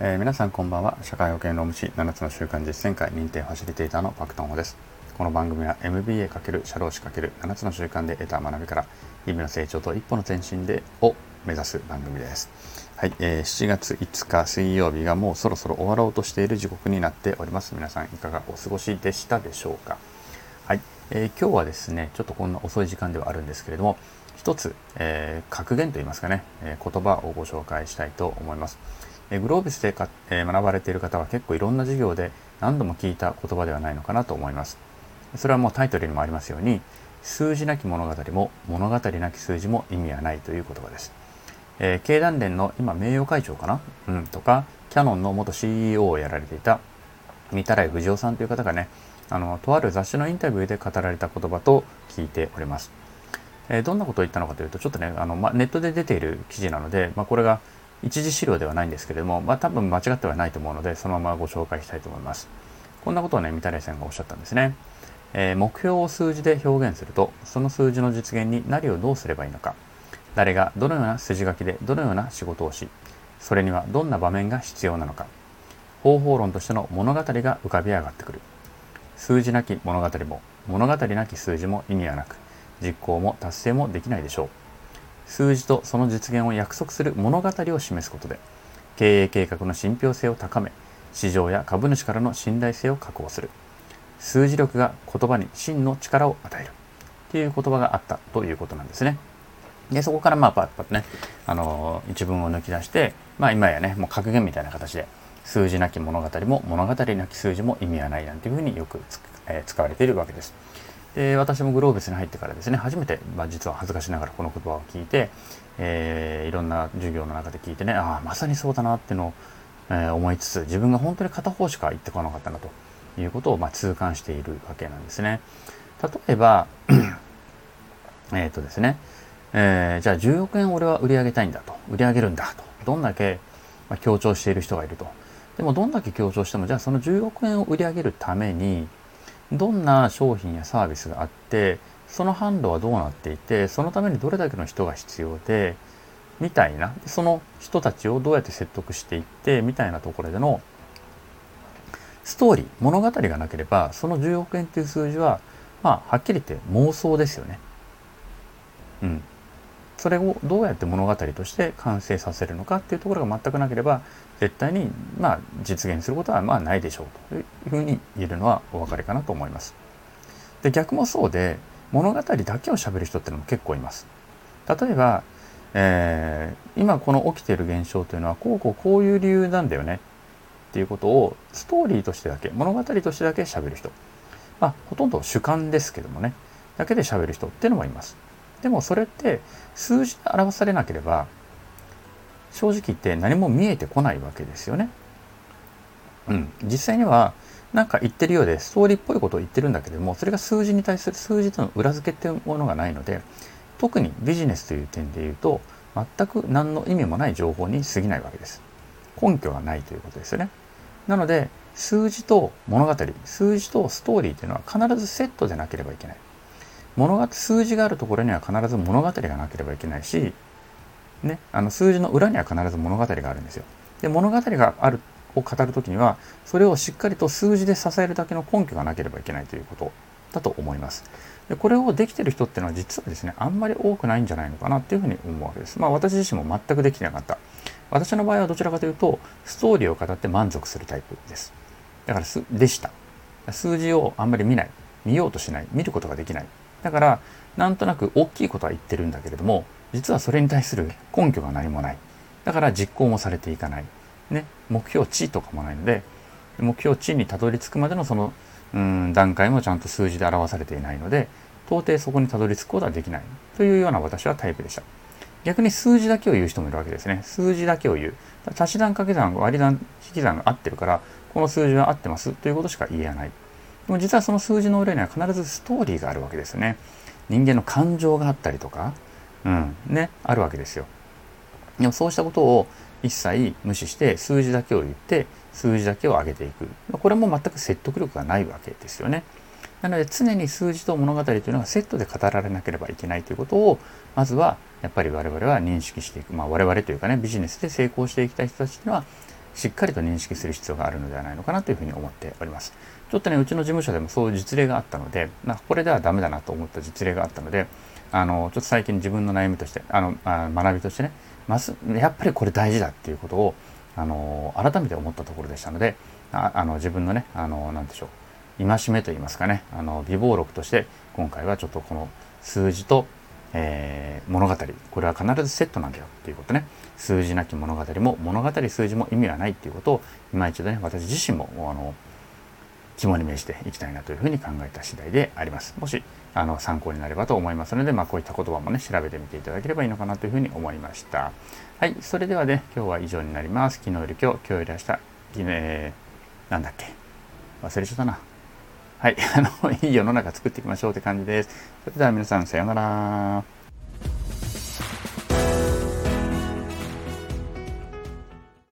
えー、皆さんこんばんは。社会保険労務士7つの習慣実践会認定ファシリテーターのパクトンホです。この番組は MBA× 社労士 ×7 つの習慣で得た学びから日々の成長と一歩の前進でを目指す番組です。はい、えー、7月5日水曜日がもうそろそろ終わろうとしている時刻になっております。皆さんいかがお過ごしでしたでしょうか。はい、えー、今日はですねちょっとこんな遅い時間ではあるんですけれども一つ、えー、格言といいますかね、え、言葉をご紹介したいと思います。え、グロービスでか、え学ばれている方は結構いろんな授業で何度も聞いた言葉ではないのかなと思います。それはもうタイトルにもありますように、数字なき物語も物語なき数字も意味はないという言葉です。えー、経団連の今名誉会長かな、うん、とか、キャノンの元 CEO をやられていた三田来藤夫さんという方がね、あの、とある雑誌のインタビューで語られた言葉と聞いております。えどんなことを言ったのかというと、ちょっとね、あの、まネットで出ている記事なので、まあ、これが一次資料ではないんですけれども、まあ、多分間違ってはないと思うので、そのままご紹介したいと思います。こんなことをね、三谷さんがおっしゃったんですね。えー、目標を数字で表現すると、その数字の実現に何をどうすればいいのか、誰がどのような筋書きでどのような仕事をし、それにはどんな場面が必要なのか、方法論としての物語が浮かび上がってくる。数字なき物語も、物語なき数字も意味はなく、実行も達成もできないでしょう。数字とその実現を約束する物語を示すことで、経営計画の信憑性を高め、市場や株主からの信頼性を確保する。数字力が言葉に真の力を与える。という言葉があったということなんですね。で、そこからまあパッパッとね、あのー、一文を抜き出して、まあ今やね、もう格言みたいな形で、数字なき物語も物語なき数字も意味はないなんていうふうによくえー、使われているわけです。で私もグローベスに入ってからですね初めて、まあ、実は恥ずかしながらこの言葉を聞いて、えー、いろんな授業の中で聞いてねああまさにそうだなってのを、えー、思いつつ自分が本当に片方しか言ってこなかったなということを、まあ、痛感しているわけなんですね。例えばえっとですね、えー、じゃあ10億円俺は売り上げたいんだと売り上げるんだとどんだけ、まあ、強調している人がいるとでもどんだけ強調してもじゃあその10億円を売り上げるためにどんな商品やサービスがあってその販路はどうなっていてそのためにどれだけの人が必要でみたいなその人たちをどうやって説得していってみたいなところでのストーリー物語がなければその10億円という数字はまあはっきり言って妄想ですよね。うん。それをどうやって物語として完成させるのかっていうところが全くなければ絶対にまあ実現することはまあないでしょうというふうに言えるのはお分かりかなと思います。で逆もそうで物語だけを喋る人ってのも結構います。例えば、えー、今この起きている現象というのはこうこうこういう理由なんだよねっていうことをストーリーとしてだけ物語としてだけ喋る人まあほとんど主観ですけどもねだけで喋る人っていうのもいます。でもそれって数字で表されなければ正直言って何も見えてこないわけですよね。うん、実際には何か言ってるようでストーリーっぽいことを言ってるんだけどもそれが数字に対する数字との裏付けっていうものがないので特にビジネスという点で言うと全く何の意味もない情報に過ぎないわけです。根拠がないということですよね。なので数字と物語数字とストーリーというのは必ずセットでなければいけない。物語数字があるところには必ず物語がなければいけないし、ね、あの数字の裏には必ず物語があるんですよ。で物語があるを語る時にはそれをしっかりと数字で支えるだけの根拠がなければいけないということだと思います。でこれをできてる人っていうのは実はですねあんまり多くないんじゃないのかなっていうふうに思うわけです。まあ私自身も全くできてなかった。私の場合はどちらかというとストーリーを語って満足するタイプです。だからでした。数字をあんまり見ない。見ようとしない。見ることができない。だからなんとなく大きいことは言ってるんだけれども実はそれに対する根拠が何もない。だから実行もされていかない、ね、目標値とかもないので目標値にたどり着くまでのそのうん段階もちゃんと数字で表されていないので到底そこにたどり着くことはできない。というような私はタイプでした。逆に数字だけを言う人もいるわけですね。数字だけを言う。足し算掛け算割り算引き算が合ってるからこの数字は合ってますということしか言えない。でも実はその数字の裏には必ずストーリーがあるわけですね。人間の感情があったりとか、うん、ね、あるわけですよ。でもそうしたことを一切無視して数字だけを言って数字だけを上げていく。これも全く説得力がないわけですよね。なので常に数字と物語というのがセットで語られなければいけないということをまずはやっぱり我々は認識していく。まあ我々というかねビジネスで成功していきたい人たちというのはしっかりと認識する必要があるのではないのかなというふうに思っております。ちょっとね、うちの事務所でもそういう実例があったので、まあ、これではダメだなと思った実例があったので、あの、ちょっと最近自分の悩みとして、あの、あ学びとしてね、ますやっぱりこれ大事だっていうことを、あの、改めて思ったところでしたので、ああの自分のね、あの、なんでしょう、戒めといいますかね、あの、備忘録として、今回はちょっとこの数字と、えー、物語。これは必ずセットなんだよっていうことね。数字なき物語も物語数字も意味はないっていうことを今一度ね私自身もあの肝に銘じていきたいなというふうに考えた次第であります。もしあの参考になればと思いますので、まあ、こういった言葉もね調べてみていただければいいのかなというふうに思いました。はいそれではね今日は以上になります。昨日より今日今日より明日、えー、なんだっけ？忘れちゃったな。はい、あの、いい世の中作っていきましょうって感じです。それでは皆さん、さようなら。